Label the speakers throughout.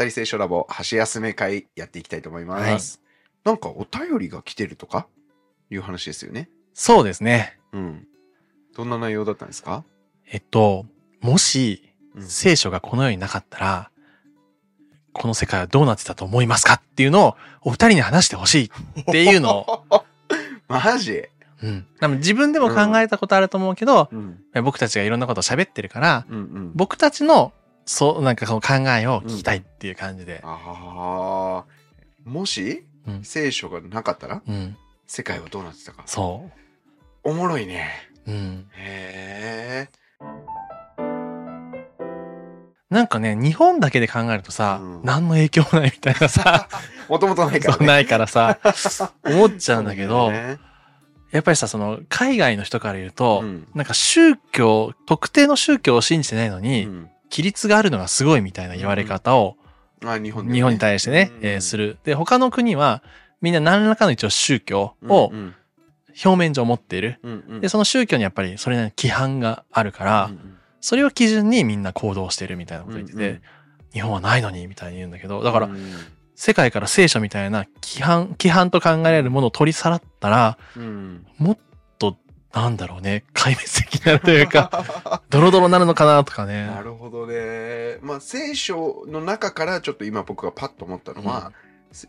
Speaker 1: ったり聖書ラボ箸休め会やっていきたいと思います。なんかお便りが来てるとかいう話ですよね。
Speaker 2: そうですね。
Speaker 1: うん。どんな内容だったんですか
Speaker 2: えっと、もし、聖書がこの世になかったら、この世界はどうなってたと思いますかっていうのをお二人に話してほしいっていうのを、
Speaker 1: マジ
Speaker 2: うん。多分自分でも考えたことあると思うけど、
Speaker 1: うん。
Speaker 2: 僕たちがいろんなことを喋ってるから、
Speaker 1: うんうん。
Speaker 2: 僕たちの、そう、なんかその考えを聞きたいっていう感じで。
Speaker 1: ああ。もし、
Speaker 2: うん
Speaker 1: 聖書がなかったら
Speaker 2: うん。
Speaker 1: 世界はどうなってたか。
Speaker 2: そ
Speaker 1: おもろいね。
Speaker 2: う。うん。
Speaker 1: へえ。
Speaker 2: なんかね、日本だけで考えるとさ、
Speaker 1: うん
Speaker 2: 何の影響もないみたいなさ、
Speaker 1: もともとないから
Speaker 2: そう
Speaker 1: ね。
Speaker 2: ないからさ、思っちゃうんだけど、やっぱりさ、その、海外の人から言うと、
Speaker 1: うん
Speaker 2: なんか宗教、特定の宗教を信じてないのに、
Speaker 1: うん
Speaker 2: 規律があるのがすごいみたいな言われ方を、
Speaker 1: あ日本でね。
Speaker 2: 日本に対してね、
Speaker 1: うん。
Speaker 2: えーする。で、他の国は、みんな何らかの一応宗教を
Speaker 1: うん
Speaker 2: 表面上持っている。
Speaker 1: うんうん。
Speaker 2: で、その宗教にやっぱりそれなりに規範があるから、
Speaker 1: うんうん。
Speaker 2: それを基準にみんな行動してるみたいなこと言ってて、
Speaker 1: うんうん。
Speaker 2: 日本はないのにみたいに言うんだけど、だから、
Speaker 1: うん
Speaker 2: 世界から聖書みたいな規範、規範と考えられるものを取り去らったら、
Speaker 1: うん。
Speaker 2: もっと、なんだろうね、壊滅的になるというか、ドロドロになるのかなとかね。
Speaker 1: なるほどね。まあ聖書の中からちょっと今僕がパッと思ったのは、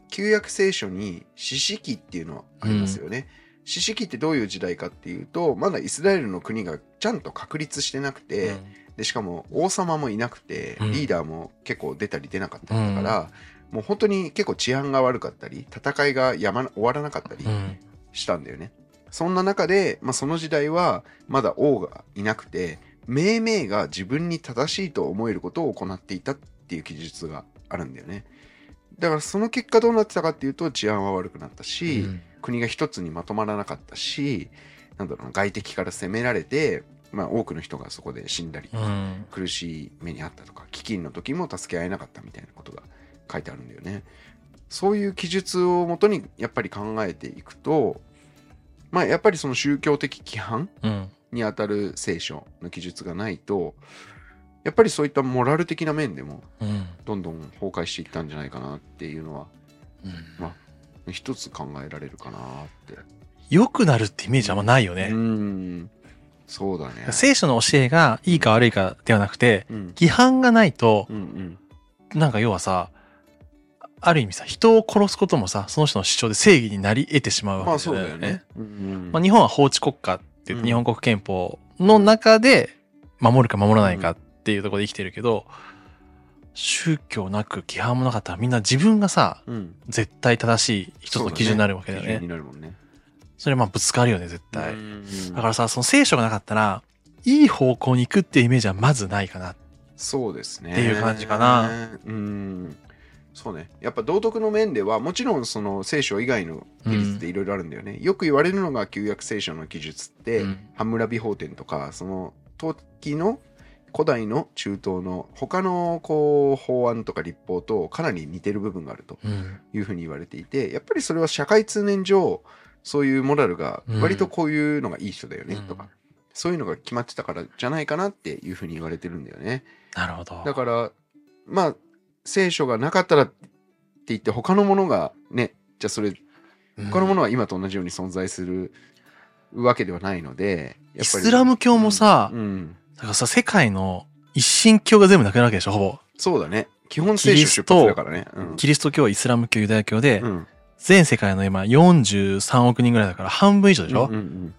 Speaker 1: 旧約聖書に四式っていうのはありますよね。四式ってどういう時代かっていうと、まだイスラエルの国がちゃんと確立してなくて、
Speaker 2: うん
Speaker 1: でしかも王様もいなくて、
Speaker 2: うん
Speaker 1: リーダーも結構出たり出なかったりだから、もう本当に結構治安が悪かったり、戦いがやまな終わらなかったり
Speaker 2: うん。
Speaker 1: したんだよね。そんな中で、まあ、その時代はまだ王がいなくて、命名が自分に正しいと思えることを行っていたっていう記述があるんだよね。だからその結果どうなってたかっていうと治安は悪くなったし、
Speaker 2: うん
Speaker 1: 国が一つにまとまらなかったし、なんだろうな、外敵から攻められて、まあ多くの人がそこで死んだり、
Speaker 2: うん。
Speaker 1: 苦しい目にあったとか、飢饉の時も助け合えなかったみたいなことが書いてあるんだよね。そういう記述をもとにやっぱり考えていくと、まあやっぱりその宗教的規範
Speaker 2: うん。
Speaker 1: にあたる聖書の記述がないと、やっぱりそういったモラル的な面でも
Speaker 2: うん。
Speaker 1: どんどん崩壊していったんじゃないかなっていうのは
Speaker 2: うん
Speaker 1: まあ一つ考えられるかなって。
Speaker 2: 良くなるってイメージあんまないよ
Speaker 1: う
Speaker 2: ね。
Speaker 1: ん。そうだね。
Speaker 2: 聖書の教えがいいか悪いかではなくて、
Speaker 1: うん。
Speaker 2: 規範がないと
Speaker 1: う、ん
Speaker 2: なんか要はさ、ある意味さ、人を殺すこともさ、その人の主張で正義になり得てしまう
Speaker 1: うん。まあ
Speaker 2: わけ
Speaker 1: そうだよね。。うん
Speaker 2: まあ、日本は法治国家って日本国憲法の中で守るか守らないかっていうところで生きてるけど、宗教なく規範もなかったらみんな自分がさ、
Speaker 1: うん。
Speaker 2: 絶対正しい一つの基準になるわけだよね。
Speaker 1: 基準になるもんね。
Speaker 2: それまあぶつかるよね、絶対。
Speaker 1: うん
Speaker 2: だからさ、その聖書がなかったら、いい方向に行くっていうイメージはまずないかな。
Speaker 1: そうですね。
Speaker 2: っていう感じかな。
Speaker 1: うん。そうね。やっぱ道徳の面では、もちろんその聖書以外の記述っていろいろあるんだよね。よく言われるのが旧約聖書の記述って、
Speaker 2: うん
Speaker 1: ハムラビ法典とか、その時の古代の中東の他のこう法案とか立法とかなり似てる部分があると
Speaker 2: うん。
Speaker 1: いうふうに言われていて、やっぱりそれは社会通念上、そういうモラルが割とこういうのがいい人だよね、
Speaker 2: うん
Speaker 1: とか、そういうのが決まってたからじゃないかなっていうふうに言われてるんだよね。
Speaker 2: なるほど。
Speaker 1: だから、まあ、聖書がなかったらって言って他のものがね、じゃあそれ、他のものは今と同じように存在するわけではないので、や
Speaker 2: イ
Speaker 1: っぱり。
Speaker 2: スラム教もさ、
Speaker 1: うん、
Speaker 2: だからさ、世界の一神教が全部なくなるわけでしょ、ほぼ。
Speaker 1: そうだね。基本聖書出発だからね。うん
Speaker 2: キリスト教、イスラム教、ユダヤ教で、
Speaker 1: うん
Speaker 2: 全世界の今43億人ぐらいだから半分以上でしょ、
Speaker 1: うんうんうん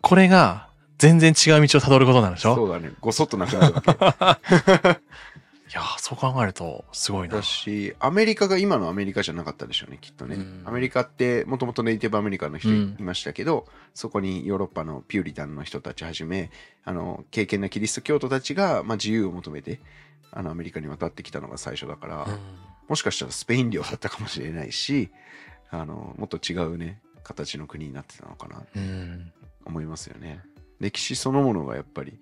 Speaker 2: これが全然違う道を辿ることになるでしょ？
Speaker 1: そうだね。ごそっとなくなるわけ。
Speaker 2: いやーそう考えるとすごいな
Speaker 1: だ。し、アメリカが今のアメリカじゃなかったでしょうね、きっとね。
Speaker 2: うん
Speaker 1: アメリカって、もともとネイティブアメリカの人
Speaker 2: うん
Speaker 1: いましたけど、そこにヨーロッパのピューリタンの人たちはじめ、あの、敬虔なキリスト教徒たちが、まあ、自由を求めて、あの、アメリカに渡ってきたのが最初だから、
Speaker 2: うん
Speaker 1: もしかしたらスペイン領だったかもしれないし、あの、もっと違うね、形の国になってたのかな、
Speaker 2: うん
Speaker 1: 思いますよね。歴史そのものがやっぱり、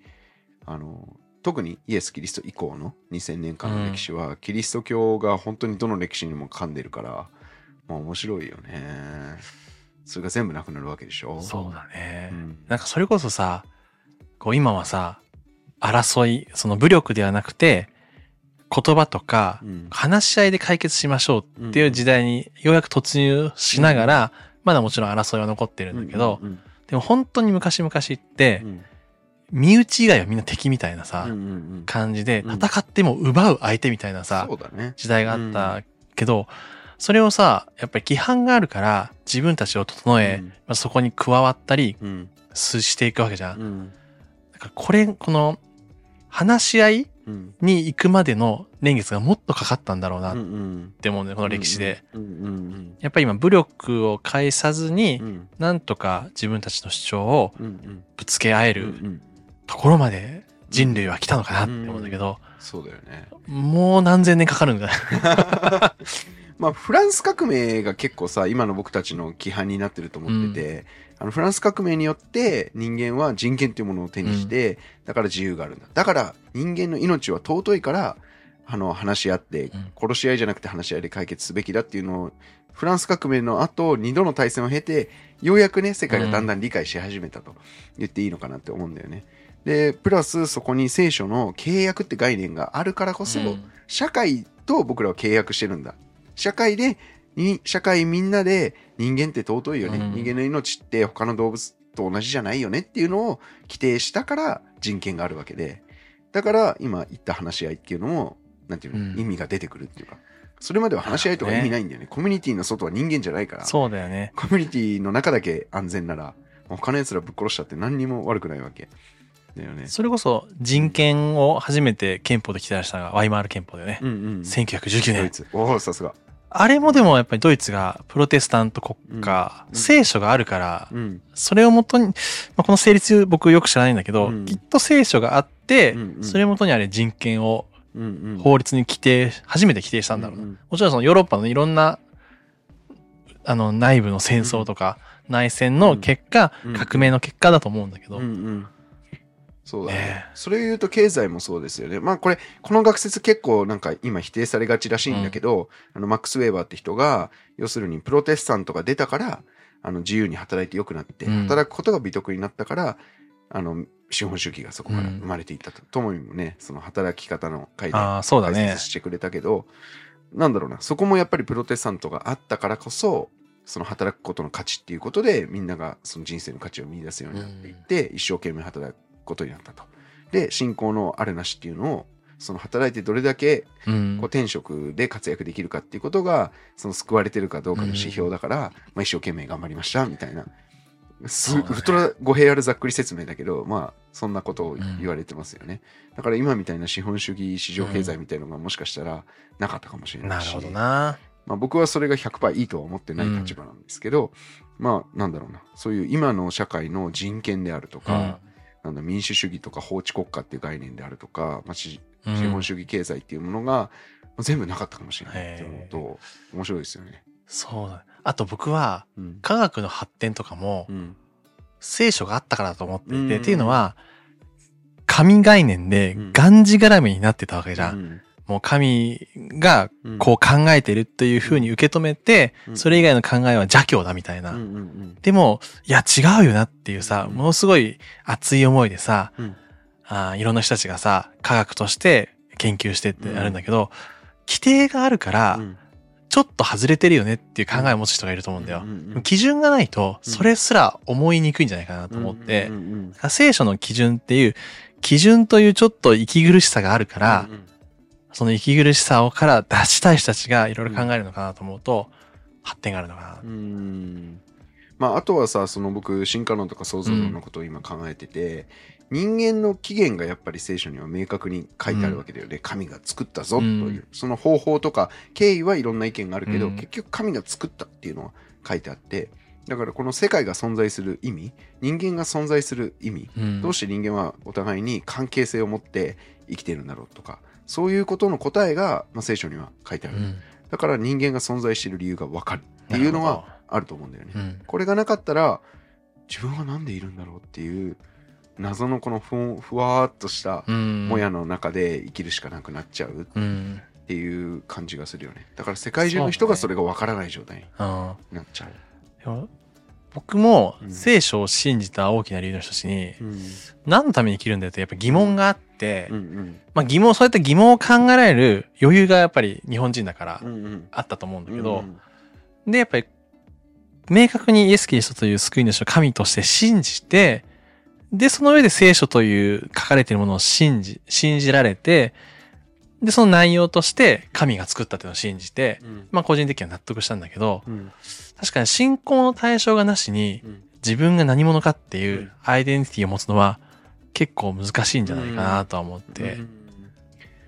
Speaker 1: あの、特にイエス・キリスト以降の2000年間の歴史は、キリスト教が本当にどの歴史にも噛んでるから、まあ面白いよね。それが全部なくなるわけでしょ？
Speaker 2: そうだね、
Speaker 1: うん。
Speaker 2: なんかそれこそさ、こう今はさ、争い、その武力ではなくて、言葉とか
Speaker 1: うん。
Speaker 2: 話し合いで解決しましょうっていう時代にようやく突入しながら、まだもちろん争いは残ってるんだけど、
Speaker 1: うん
Speaker 2: でも本当に昔々って
Speaker 1: う、ん
Speaker 2: 身内以外はみんな敵みたいなさ
Speaker 1: うん、うんうん。
Speaker 2: 感じで、
Speaker 1: うん。
Speaker 2: 戦っても奪う相手みたいなさ
Speaker 1: そ、うだね。
Speaker 2: 時代があったけど、それをさ、やっぱり規範があるから自分たちを整え、
Speaker 1: うん。
Speaker 2: まあそこに加わったりしていくわけじゃん。
Speaker 1: うん。
Speaker 2: だからこれ、この、話し合い
Speaker 1: うん。
Speaker 2: に行くまでの年月がもっとかかったんだろうなって思うんだよ、この歴史で。やっぱり今武力を介さずになんとか自分たちの主張をぶつけ合えるところまで人類は来たのかなって思うんだけど、
Speaker 1: そうだよね。
Speaker 2: もう何千年かかるんだね。
Speaker 1: まあフランス革命が結構さ今の僕たちの規範になってると思ってて、あのフランス革命によって人間は人権というものを手にして、だから自由があるんだ。だから人間の命は尊いからあの話し合って
Speaker 2: うん。
Speaker 1: 殺し合いじゃなくて話し合いで解決すべきだっていうのをフランス革命の後2度の大戦を経てようやくね世界がだんだん理解し始めたと言っていいのかなって思うんだよね。でプラスそこに聖書の契約って概念があるからこそ、
Speaker 2: うん
Speaker 1: 社会と僕らは契約してるんだ。社会で、に社会みんなで人間って尊いよね。
Speaker 2: うん
Speaker 1: 人間の命って他の動物と同じじゃないよねっていうのを規定したから人権があるわけで。だから今言った話し合いっていうのも、なんていうの、
Speaker 2: うん
Speaker 1: 意味が出てくるっていうか。それまでは話し合いとか意味ないんだよね。コミュニティの外は人間じゃないから。
Speaker 2: そうだよね。
Speaker 1: コミュニティの中だけ安全なら、他の奴らぶっ殺したって何にも悪くないわけ。だよね。
Speaker 2: それこそ人権を初めて憲法で規定したのがワイマール憲法だよね。
Speaker 1: うんうん。
Speaker 2: 1919年。
Speaker 1: ドイツ。おお、さすが。
Speaker 2: あれもでもやっぱりドイツがプロテスタント国家、
Speaker 1: うん
Speaker 2: 聖書があるから、
Speaker 1: うん。
Speaker 2: それをもとに、まあ、この成立僕よく知らないんだけど、
Speaker 1: うん
Speaker 2: きっと聖書があって、
Speaker 1: うんうん
Speaker 2: それをもとにあれ人権を。法律に規定、初めて規定したんだろうな。もちろんそのヨーロッパのいろんな、あの内部の戦争とか、内戦の結果、
Speaker 1: うん
Speaker 2: 革命の結果だと思うんだけど、
Speaker 1: うんうんそうだね。
Speaker 2: ね。え
Speaker 1: それを言うと経済もそうですよね。まあこれ、この学説結構なんか今否定されがちらしいんだけど、あのマックス・ウェーバーって人が、要するにプロテスタントが出たから、あの自由に働いて良くなって、
Speaker 2: うん。
Speaker 1: 働くことが美徳になったから、あの、資本主義がそこから生まれていったと。ともみもね、その働き方の回で解説。してくれたけど、なんだろうな、そこもやっぱりプロテスタントがあったからこそ、その働くことの価値っていうことで、みんながその人生の価値を見出すようになっていって、一生懸命働くことになったと。で、信仰のあるなしっていうのを、その働いてどれだけ
Speaker 2: うん
Speaker 1: こう天職で活躍できるかっていうことが、その救われてるかどうかの指標だから、まあ一生懸命頑張りました、みたいな。す
Speaker 2: ね
Speaker 1: ウルトラ語弊あるざっくり説明だけど、まあ、そんなことを言われてますよね。だから今みたいな資本主義市場経済みたいのがもしかしたらなかったかもしれなし、
Speaker 2: ないるほどな。
Speaker 1: まあ、僕はそれが100%いいとは思ってない立場なんですけど、まあなんだろうなそういう今の社会の人権であるとか、なんだ民主主義とか法治国家っていう概念であるとか、まあ、資本主義経済っていうものが、まあ全部なかったかもしれないって思うと面白いですよね。
Speaker 2: そうだ。ね。あと僕は、
Speaker 1: うん。
Speaker 2: 科学の発展とかも
Speaker 1: う、ん。
Speaker 2: 聖書があったからだと思っていて、
Speaker 1: うん。
Speaker 2: っていうのは、神概念で
Speaker 1: うん。
Speaker 2: がんじがらめになってたわけじゃん。
Speaker 1: うん
Speaker 2: もう神が
Speaker 1: うん。
Speaker 2: こう考えてるっていう風に受け止めて、
Speaker 1: うん。
Speaker 2: それ以外の考えは邪教だみたいな。でも、いや違うよなっていうさ、
Speaker 1: うん。
Speaker 2: ものすごい熱い思いでさ、
Speaker 1: うん。
Speaker 2: あーいろんな人たちがさ、科学として研究してってやるんだけど、規定があるから
Speaker 1: う、ん。
Speaker 2: ちょっと外れてるよねっていう考えを持つ人がいると思うんだよ。基準がないと、
Speaker 1: うん。
Speaker 2: それすら思いにくいんじゃないかなと思って。聖書の基準っていう、基準というちょっと息苦しさがあるから、その息苦しさをから出したい人たちがいろいろ考えるのかなと思うと、発展があるのかな。
Speaker 1: うん。まああとはさその僕進化論とか創造論のことを今考えてて、人間の起源がやっぱり聖書には明確に書いてあるわけだよね、神が作ったぞという、
Speaker 2: うん。
Speaker 1: その方法とか経緯はいろんな意見があるけど、
Speaker 2: うん。
Speaker 1: 結局神が作ったっていうのは書いてあってだからこの世界が存在する意味人間が存在する意味
Speaker 2: うん。
Speaker 1: どうして人間はお互いに関係性を持って生きているんだろうとかそういうことの答えが、まあ、聖書には書いてある、
Speaker 2: うん。
Speaker 1: だから人間が存在している理由が分かるっていうのはあると思うんだよね。
Speaker 2: うん。
Speaker 1: これがなかったら自分は何でいるんだろうっていう謎のこのふんふわーっとした
Speaker 2: うん。
Speaker 1: もやの中で生きるしかなくなっちゃう
Speaker 2: うん。
Speaker 1: っていう感じがするよね。だから世界中の人がそれが分からない状態に
Speaker 2: うん
Speaker 1: なっちゃう
Speaker 2: 僕も
Speaker 1: うん。
Speaker 2: 聖書を信じた大きな理由の一つに、
Speaker 1: うん。
Speaker 2: 何のために生きるんだよってやっぱ疑問があって、まあ疑問、そうやって疑問を考えられる余裕がやっぱり日本人だからあったと思うんだけど、
Speaker 1: うん
Speaker 2: で、やっぱり明確にイエス・キリストという救い主を神として信じて、で、その上で聖書という書かれているものを信じ、信じられて、で、その内容として神が作ったっていうのを信じて、
Speaker 1: うん。
Speaker 2: まあ個人的には納得したんだけど、
Speaker 1: うん。
Speaker 2: 確かに信仰の対象がなしに
Speaker 1: うん。
Speaker 2: 自分が何者かっていううん。アイデンティティを持つのは結構難しいんじゃないかなとは思って。
Speaker 1: う。ん。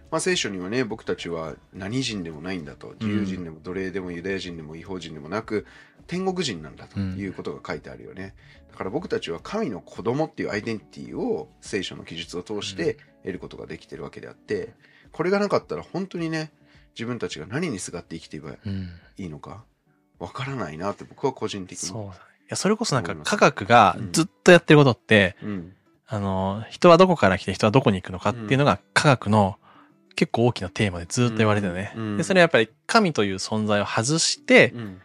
Speaker 1: まあ、聖書にはね僕たちは何人でもないんだと。自由人でも奴隷でもユダヤ人でも違法人でもなく天国人なんだということが書いてあるよね、だから僕たちは神の子供っていうアイデンティティを聖書の記述を通して得ることができてるわけであってこれがなかったら本当にね自分たちが何にすがって生きていけば
Speaker 2: うん。
Speaker 1: いいのかわからないなって僕は個人的に。
Speaker 2: そう。いや、それこそなんか科学がずっとやってることって、
Speaker 1: うん。
Speaker 2: あの、人はどこから来て人はどこに行くのかっていうのが科学の結構大きなテーマでずっと言われてるね。で、それはやっぱり神という存在を外して、
Speaker 1: うん。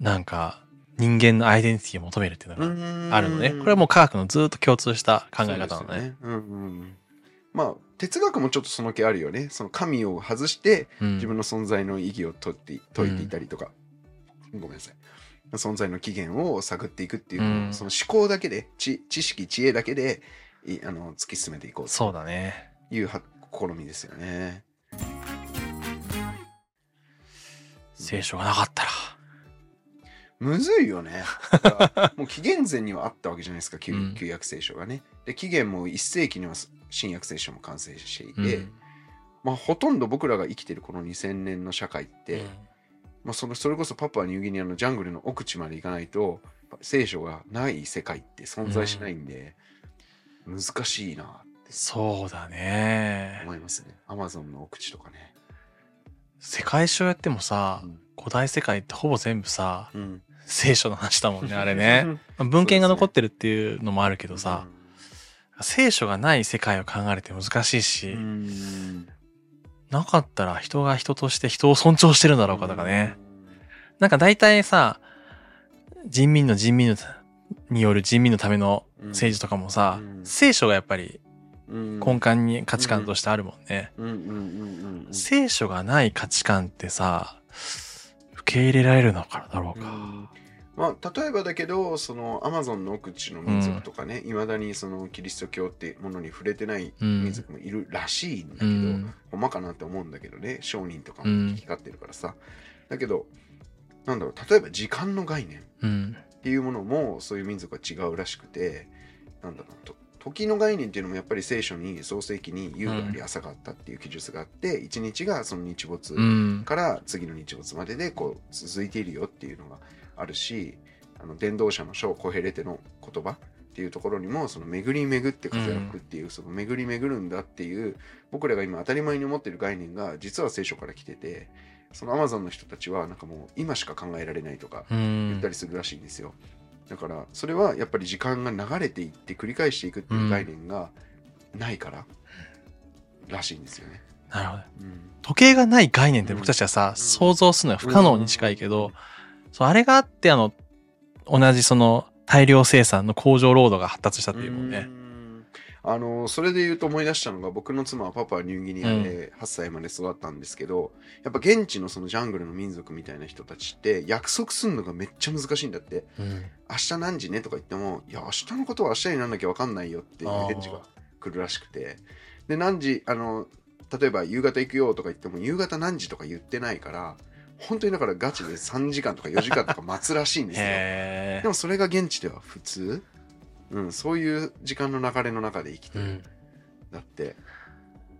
Speaker 2: なんか人間のアイデンティティを求めるっていうのがあるのね。これはもう科学のずっと共通した考え方なのね。
Speaker 1: ね。うんうん。まあ哲学もちょっとその気あるよね。その神を外して
Speaker 2: うん。
Speaker 1: 自分の存在の意義を解って解いていたりとか、ごめんなさい。存在の起源を探っていくっていう
Speaker 2: うん。
Speaker 1: その思考だけで知知識知恵だけでいあの突き進めていこう
Speaker 2: そうだね。
Speaker 1: というは試みですよね。
Speaker 2: 聖書がなかったら。
Speaker 1: むずいよね。もう紀元前にはあったわけじゃないですか旧,、約聖書がね。で紀元も1世紀には新約聖書も完成していて、
Speaker 2: うん
Speaker 1: まあ、ほとんど僕らが生きてるこの2000年の社会って、まあ、そのそれこそパプアニューギニアのジャングルの奥地まで行かないと聖書がない世界って存在しないんで、難しいなって
Speaker 2: そうだね。
Speaker 1: 思いますね。アマゾンの奥地とかね。
Speaker 2: 世界史をやってもさ
Speaker 1: う、ん
Speaker 2: 古代世界ってほぼ全部さ、
Speaker 1: うん
Speaker 2: 聖書の話だもんね、あれね。。まあ文献が残ってるっていうのもあるけどさ、聖書がない世界を考えるって難しいし、
Speaker 1: うん
Speaker 2: なかったら人が人として人を尊重してるんだろうかとかね。。なんか大体さ、人民の人民のによる人民のための政治とかもさ、
Speaker 1: うん
Speaker 2: 聖書がやっぱり
Speaker 1: うん
Speaker 2: 根幹に価値観としてあるもんね。聖書がない価値観ってさ、受け入れられるのかだろうか。
Speaker 1: うんまあ、例えばだけどそのアマゾンの奥地の民族とかねいま、未だにそのキリスト教ってものに触れてない
Speaker 2: うん
Speaker 1: 民族もいるらしいんだけど、
Speaker 2: うん。
Speaker 1: ほんまかなって思うんだけどね商人とかも
Speaker 2: うん
Speaker 1: 引き交ってるからさ、だけどなんだろう例えば時間の概念っ
Speaker 2: うん。
Speaker 1: ていうものもそういう民族は違うらしくてなんだろうと時の概念っていうのもやっぱり聖書に創世記に夕があり朝があったっていう記述があって一日がその日没
Speaker 2: うん。
Speaker 1: から次の日没まででこう続いているよっていうのがあるしあの伝道者の書コヘレテの言葉っていうところにもその巡り巡って風が吹くっていう、その巡り巡るんだっていう僕らが今当たり前に思ってる概念が実は聖書から来ててそのアマゾンの人たちはなんかもう今しか考えられないとか
Speaker 2: う
Speaker 1: 言った
Speaker 2: ん。
Speaker 1: りするらしいんですよ、だからそれはやっぱり時間が流れていって繰り返していくっていう概念がないかららしいんですよね、
Speaker 2: なるほど。
Speaker 1: うん。
Speaker 2: 時計がない概念って僕たちはさ、
Speaker 1: ん。
Speaker 2: 想像するのは不可能に近いけど、そう、あれがあって、あの、同じその大量生産の工場労働が発達したっていうもんね。
Speaker 1: ん。あのそれで言うと思い出したのが僕の妻はパパはニューギニアで8歳まで育ったんですけど、やっぱ現地のそのジャングルの民族みたいな人たちって約束するのがめっちゃ難しいんだって。
Speaker 2: うん。
Speaker 1: 明日何時ねとか言ってもいや明日のことは明日になんなきゃ分かんないよっていう返事が来るらしくて。で何時あの例えば夕方行くよとか言っても夕方何時とか言ってないから本当にだからガチで3時間とか4時間とか待つらしいんですよ。
Speaker 2: へ
Speaker 1: でもそれが現地では普通、うん、そういう時間の流れの中で生きて
Speaker 2: え。う
Speaker 1: る、
Speaker 2: ん。
Speaker 1: だって、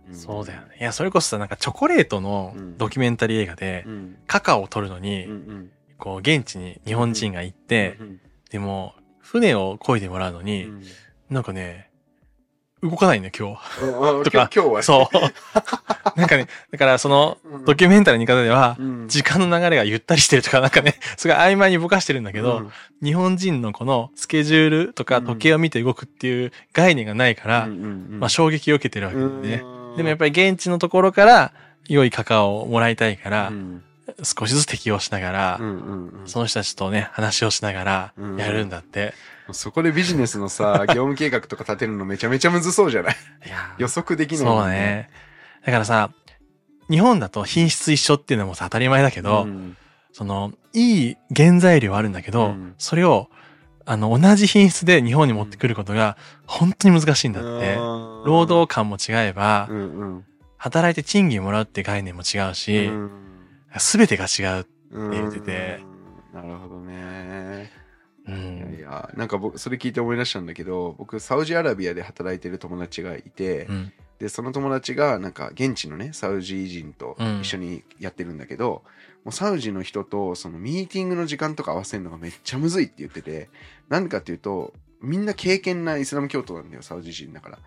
Speaker 1: ん。
Speaker 2: そうだよね。いや、それこそさ、なんかチョコレートの
Speaker 1: うん。
Speaker 2: ドキュメンタリー映画で、
Speaker 1: うん。
Speaker 2: カカオを取るのに、
Speaker 1: うんうん。
Speaker 2: こう、現地に日本人が行って、
Speaker 1: うん
Speaker 2: でも、船を漕いでもらうの
Speaker 1: う
Speaker 2: に、
Speaker 1: ん。
Speaker 2: なんかね、動かないんだよ、今日。
Speaker 1: 今日は
Speaker 2: そう。なんかね、だからその
Speaker 1: うん。
Speaker 2: ドキュメンタリーの方では、
Speaker 1: うん。
Speaker 2: 時間の流れがゆったりしてるとか、なんかね、すごい曖昧にぼかしてるんだけど、
Speaker 1: うん。
Speaker 2: 日本人のこのスケジュールとか
Speaker 1: うん。
Speaker 2: 時計を見て動くっていう概念がないから、まあ衝撃を受けてるわけだよね。
Speaker 1: うん。
Speaker 2: でもやっぱり現地のところから良いカカオをもらいたいから、
Speaker 1: うん。
Speaker 2: 少しずつ適応しながら、
Speaker 1: うんうんうん。
Speaker 2: その人たちとね、話をしながら
Speaker 1: うん。
Speaker 2: やるんだって。
Speaker 1: そこでビジネスのさ、業務計画とか立てるのめちゃめちゃむずそうじゃない？
Speaker 2: いや
Speaker 1: 予測できない
Speaker 2: そ
Speaker 1: も
Speaker 2: うんね。だからさ、日本だと品質一緒っていうのもさ当たり前だけど、
Speaker 1: うん。
Speaker 2: その、いい原材料はあるんだけど、
Speaker 1: うん。
Speaker 2: それを、あの、同じ品質で日本に持ってくることが本当に難しいんだって。労働感も違えば
Speaker 1: う、んうん。
Speaker 2: 働いて賃金もらうって概念も違うし、すべてが違う。
Speaker 1: うん
Speaker 2: 言ってて。
Speaker 1: なるほどね。
Speaker 2: う
Speaker 1: いや
Speaker 2: ん
Speaker 1: い。や、なんか僕、それ聞いて思い出したんだけど、僕、サウジアラビアで働いてる友達がいて、
Speaker 2: うん。
Speaker 1: で、その友達が、なんか、現地のね、サウジ人と一緒にやってるんだけど、もうサウジの人と、そのミーティングの時間とか合わせるのがめっちゃむずいって言ってて、なんでかっていうと、みんな敬虔なイスラム教徒なんだよ、サウジ人だから。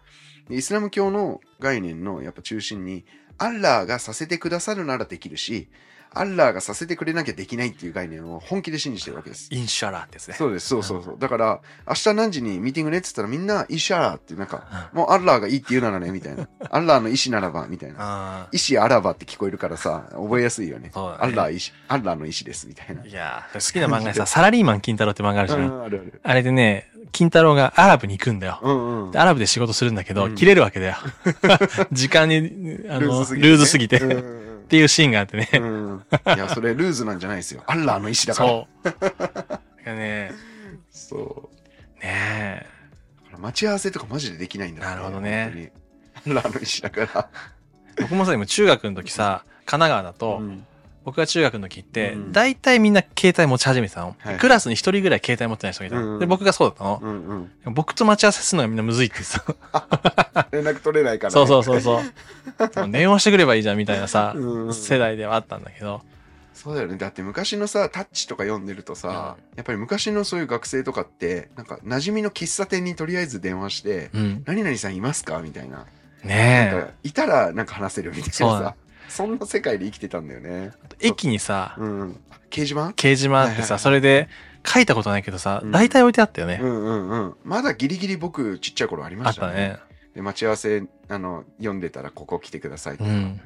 Speaker 1: でイスラム教の概念のやっぱ中心に、アッラーがさせてくださるならできるし、アッラーがさせてくれなきゃできないっていう概念を本気で信じてるわけです。
Speaker 2: インシャラーってやつね。
Speaker 1: そうです、そうそうそう。だから、明日何時にミーティングねって言ったらみんな、インシャラーってなんか、
Speaker 2: うん
Speaker 1: もうアッラーがいいって言うならね、みたいな。アッラーの意志ならば、みたいな。
Speaker 2: あ
Speaker 1: 意志あらばって聞こえるからさ、覚えやすいよね。
Speaker 2: ね
Speaker 1: アッラー意志、アッラーの意志です、みたいな
Speaker 2: あ。い。やー、好きな漫画でさ、サラリーマン金太郎って漫画あるじゃ。
Speaker 1: うんんあるある。
Speaker 2: あれでね、金太郎がアラブに行くんだよ。
Speaker 1: うんうん
Speaker 2: で。アラブで仕事するんだけど、
Speaker 1: うん
Speaker 2: 切れるわけだよ。時間に、あの、ルーズすぎて。
Speaker 1: うん
Speaker 2: っ
Speaker 1: うん
Speaker 2: ていうシーンがあってね。
Speaker 1: うんうんいや、それルーズなんじゃないですよ。アッラーの意志だから。
Speaker 2: そう。だからね、
Speaker 1: そう。
Speaker 2: ね
Speaker 1: だから待ち合わせとかマジでできないんだって
Speaker 2: なるほどね。
Speaker 1: アッラーの意志だから。
Speaker 2: え僕もさ、今中学の時さ、神奈川だと、
Speaker 1: うん
Speaker 2: 僕が中学の時って
Speaker 1: う、ん
Speaker 2: 大体みんな携帯持ち始めてたの。
Speaker 1: はい
Speaker 2: クラスに一人ぐらい携帯持ってない人がいたの。で、僕がそうだったの。
Speaker 1: うんうん。
Speaker 2: 僕と待ち合わせするのがみんなむずいって言ってた。
Speaker 1: 連絡取れないから、ね。
Speaker 2: そうそうそうそう。電話してくればいいじゃんみたいなさ、
Speaker 1: うんうん
Speaker 2: 世代ではあったんだけど。
Speaker 1: そうだよね。だって昔のさ、タッチとか読んでるとさ、やっぱり昔のそういう学生とかって、なんか馴染みの喫茶店にとりあえず電話して、
Speaker 2: うん。
Speaker 1: 何々さんいますか？みたいな。
Speaker 2: ね
Speaker 1: かいたらなんか話せるみたいなさ。そんな世界で生きてたんだよね。
Speaker 2: え。駅にさ、
Speaker 1: うん。掲示板？
Speaker 2: 掲示板あってさ、それで書いたことないけどさ
Speaker 1: う、ん
Speaker 2: 大体置いてあったよね
Speaker 1: う。んうんうん。まだギリギリ僕ちっちゃい頃あり
Speaker 2: あ
Speaker 1: ましたね。
Speaker 2: ね。
Speaker 1: で、待ち合わせ、あの、読んでたらここ来てくださいとか。
Speaker 2: うん。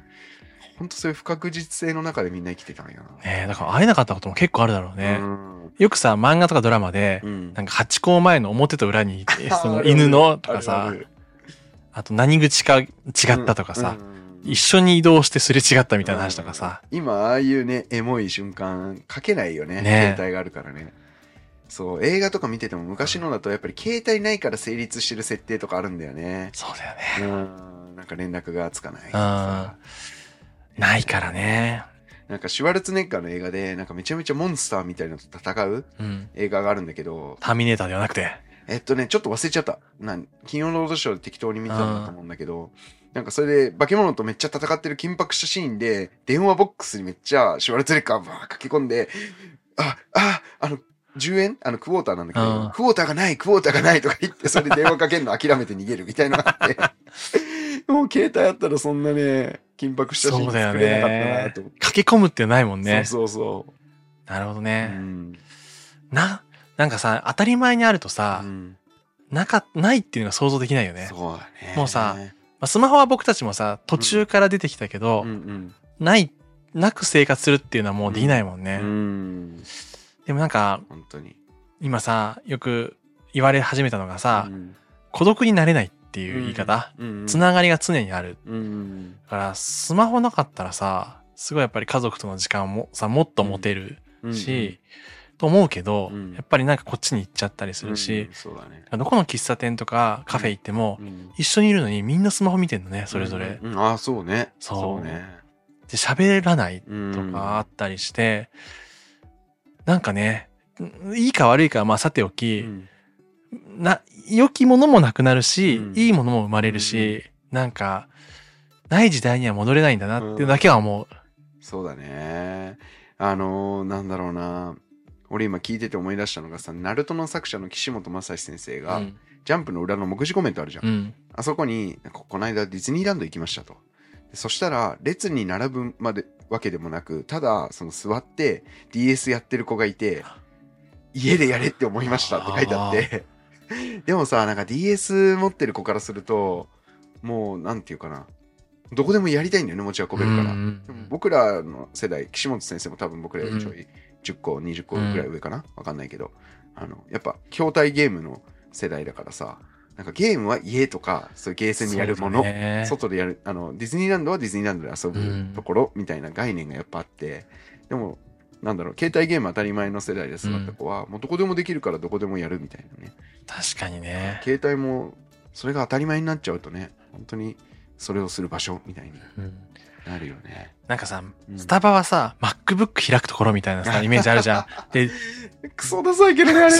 Speaker 1: ほんとそういう不確実性の中でみんな生きてたんやな。
Speaker 2: ねだから会えなかったことも結構あるだろうね。
Speaker 1: うん。
Speaker 2: よくさ、漫画とかドラマで、
Speaker 1: うん。
Speaker 2: なんかハチ公前の表と裏に、その犬のとか
Speaker 1: あ
Speaker 2: さ
Speaker 1: る、
Speaker 2: あと何口か違ったとかさ、
Speaker 1: うんうん
Speaker 2: 一緒に移動してすれ違ったみたいな話とかさ、
Speaker 1: 今ああいうねエモい瞬間書けないよね。
Speaker 2: ね。
Speaker 1: 携帯があるからね。そう映画とか見てても昔のだとやっぱり携帯ないから成立してる設定とかあるんだよね。
Speaker 2: そうだよね。
Speaker 1: うん。なんか連絡がつかない
Speaker 2: ないからね。
Speaker 1: なんかシュワルツェネッガーの映画でなんかめちゃめちゃモンスターみたいなのと戦う
Speaker 2: うん。
Speaker 1: 映画があるんだけど。
Speaker 2: ターミネーターではなくて。
Speaker 1: えっとねちょっと忘れちゃった。なん金曜ロードショーで適当に見てたんだと思うんだけどなんかそれで化け物とめっちゃ戦ってる緊迫したシーンで電話ボックスにめっちゃシュワルツェネッガーバー駆け込んであああの10円？あのクォーターなんだけ
Speaker 2: うん
Speaker 1: どクォーターがないクォーターがないとか言って それで電話かけるの諦めて逃げるみたいなのがあって もう携帯あったらそんなね緊迫したシーン作れなかったな
Speaker 2: ね
Speaker 1: と。
Speaker 2: 駆け込むってないもんね。
Speaker 1: そうそうそう。う
Speaker 2: なるほどね。
Speaker 1: ん
Speaker 2: な、なんかさ、当たり前にあるとさ
Speaker 1: う、ん
Speaker 2: なか、ないっていうのが想像できないよね。
Speaker 1: そうだね。
Speaker 2: もうさまあ、スマホは僕たちもさ、途中から出てきたけど、
Speaker 1: うんうん
Speaker 2: ない、なく生活するっていうのはもうできないもんね。
Speaker 1: うん。
Speaker 2: でもなんか、
Speaker 1: 本当に。
Speaker 2: 今さ、よく言われ始めたのがさ、
Speaker 1: うん
Speaker 2: 孤独になれないっていう言い方？
Speaker 1: うん
Speaker 2: つながりが常にある。
Speaker 1: うん
Speaker 2: だから、スマホなかったらさ、すごいやっぱり家族との時間もさ、もっと持てる
Speaker 1: うん
Speaker 2: し、と思うけど、
Speaker 1: うん
Speaker 2: やっぱりなんかこっちに行っちゃったりす
Speaker 1: うん
Speaker 2: るし
Speaker 1: うん、そうだね。
Speaker 2: どこの喫茶店とかカフェ行っても、
Speaker 1: うん
Speaker 2: 一緒にいるのにみんなスマホ見てんのね、それぞれ。
Speaker 1: うんうんああ、そうね。
Speaker 2: そう
Speaker 1: ね。
Speaker 2: で、喋らない
Speaker 1: うん
Speaker 2: とかあったりして、なんかね、いいか悪いかはまあさてお
Speaker 1: う
Speaker 2: き、
Speaker 1: ん
Speaker 2: な、良きものもなくなるし、
Speaker 1: うん
Speaker 2: いいものも生まれるし、なんか、ない時代には戻れないんだなっていうだけは思う。
Speaker 1: そうだね。あのー、なんだろうな。俺今聞いてて思い出したのがさ、ナルトの作者の岸本正史先生が、
Speaker 2: うん。
Speaker 1: ジャンプの裏の目次コメントあるじゃん。
Speaker 2: うん。
Speaker 1: あそこに、ここの間ディズニーランド行きましたと。でそしたら、列に並ぶまでわけでもなく、ただ、その座って DS やってる子がいて、家でやれって思いましたって書いてあって。でもさ、なんか DS 持ってる子からすると、もう、なんていうかな。どこでもやりたいんだよね持ち運べるから、僕らの世代岸本先生も多分僕らよりちょい10個20個ぐらい上かな、わかんないけど。あのやっぱ筐体ゲームの世代だからさなんかゲームは家とかそういうゲーセンでやるもの、
Speaker 2: ね。
Speaker 1: 外でやるあのディズニーランドはディズニーランドで遊ぶところみたいな概念がやっぱあって、でもなんだろう携帯ゲーム当たり前の世代で育った子は、もうどこでもできるからどこでもやるみたいなね。
Speaker 2: 確かにね。
Speaker 1: 携帯もそれが当たり前になっちゃうとね本当にそれをする場所みたいにるよね。
Speaker 2: なんかさ、
Speaker 1: うん。
Speaker 2: スタバはさ、MacBook 開くところみたいなさ、イメージあるじゃん。で、
Speaker 1: クソダサいけどねあれ。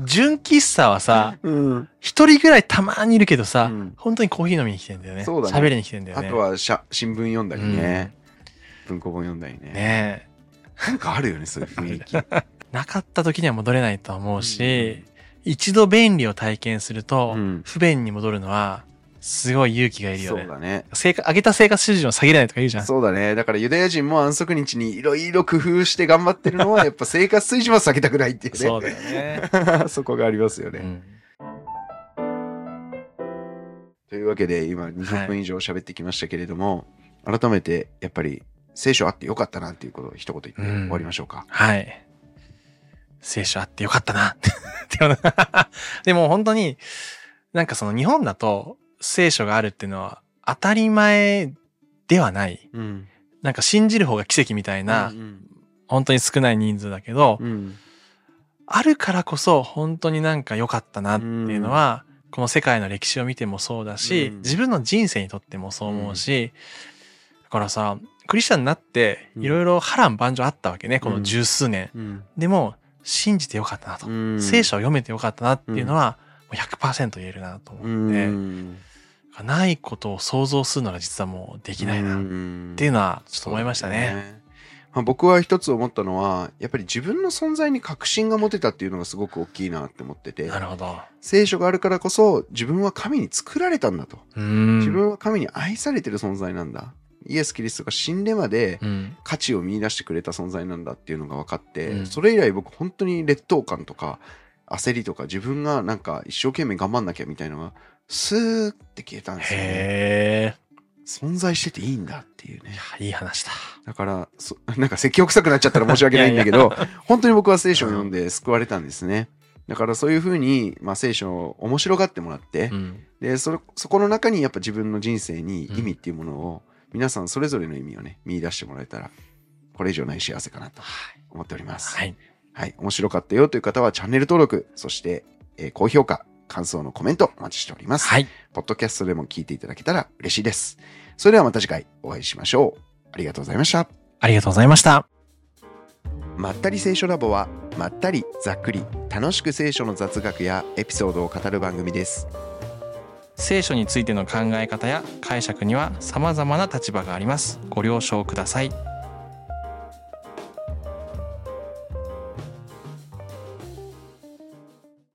Speaker 2: 純喫茶はさ、
Speaker 1: うん。
Speaker 2: 一人ぐらいたまにいるけどさ、
Speaker 1: うん。
Speaker 2: 本当にコーヒー飲みに来てんだよね。
Speaker 1: そうだね。
Speaker 2: 喋りに来てんだよね。
Speaker 1: あとはしゃ新聞読んだりね、文庫本読んだりね。
Speaker 2: ね
Speaker 1: なんかあるよねそういう雰囲気。
Speaker 2: え。なかった時には戻れないと思うし、一度便利を体験すると、
Speaker 1: うん。
Speaker 2: 不便に戻るのは、すごい勇気がいるよね。
Speaker 1: そうだね
Speaker 2: 生活、上げた生活水準を下げれないとか言うじゃん。
Speaker 1: そうだね。だからユダヤ人も安息日にいろいろ工夫して頑張ってるのは、やっぱ生活水準は下げたくないっていうね。
Speaker 2: そうだよね。
Speaker 1: そこがありますよね。
Speaker 2: うん
Speaker 1: というわけで、今20分以上喋ってきましたけれども、改めてやっぱり聖書あってよかったなっていうことを一言言って終わりましょうか。
Speaker 2: はい。聖書あってよかったな。でも本当に、なんかその日本だと聖書があるっていうのは当たり前ではない。
Speaker 1: うん。
Speaker 2: なんか信じる方が奇跡みたいな、
Speaker 1: うん
Speaker 2: 本当に少ない人数だけど、
Speaker 1: うん。
Speaker 2: あるからこそ本当になんか良かったなっていうのは、この世界の歴史を見てもそうだし、
Speaker 1: うん。
Speaker 2: 自分の人生にとってもそう思うし、だからさ、クリスチャンになって
Speaker 1: うん。
Speaker 2: いろいろ波乱万丈あったわけね、この十数年。
Speaker 1: うん。
Speaker 2: でも、信じてよかったなと。
Speaker 1: うん。
Speaker 2: 聖書を読めてよかったなっていうのは、100%言えるなと思って、
Speaker 1: うん。
Speaker 2: ないことを想像するのが実はもうできないな。っ
Speaker 1: って
Speaker 2: いうのはちょっと思いましたね。
Speaker 1: まあ、僕は一つ思ったのはやっぱり自分の存在に確信が持てたっていうのがすごく大きいなって思ってて。
Speaker 2: なるほど。
Speaker 1: 聖書があるからこそ自分は神に作られたんだと。自分は神に愛されてる存在なんだ。イエス・キリストが死んでまで
Speaker 2: うん。
Speaker 1: 価値を見出してくれた存在なんだっていうのが分かって、
Speaker 2: うん。
Speaker 1: それ以来僕本当に劣等感とか焦りとか自分がなんか一生懸命頑張んなきゃみたいなのがスーって消えたんですよね
Speaker 2: へえ。
Speaker 1: 存在してていいんだっていうね
Speaker 2: いやいい話だ。
Speaker 1: だからそ なんか説教臭くなっちゃったら申し訳ないんだけど 本当に僕は聖書を読んで救われたんですねだからそういうふうに、まあ、聖書を面白がってもらって、
Speaker 2: うん。
Speaker 1: でそれそこの中にやっぱ自分の人生に意味っていうものを、皆さんそれぞれの意味をね見出してもらえたらこれ以上ない幸せかなと思っております。
Speaker 2: はい。
Speaker 1: はい、面白かったよという方はチャンネル登録そして、えー高評価感想のコメントお待ちしております。
Speaker 2: はい。
Speaker 1: ポッドキャストでも聞いていただけたら嬉しいです。それではまた次回お会いしましょう。ありがとうございました。
Speaker 2: ありがとうございました。
Speaker 1: まったり聖書ラボはまったりざっくり楽しく聖書の雑学やエピソードを語る番組です。
Speaker 2: 聖書についての考え方や解釈には様々な立場があります。ご了承ください。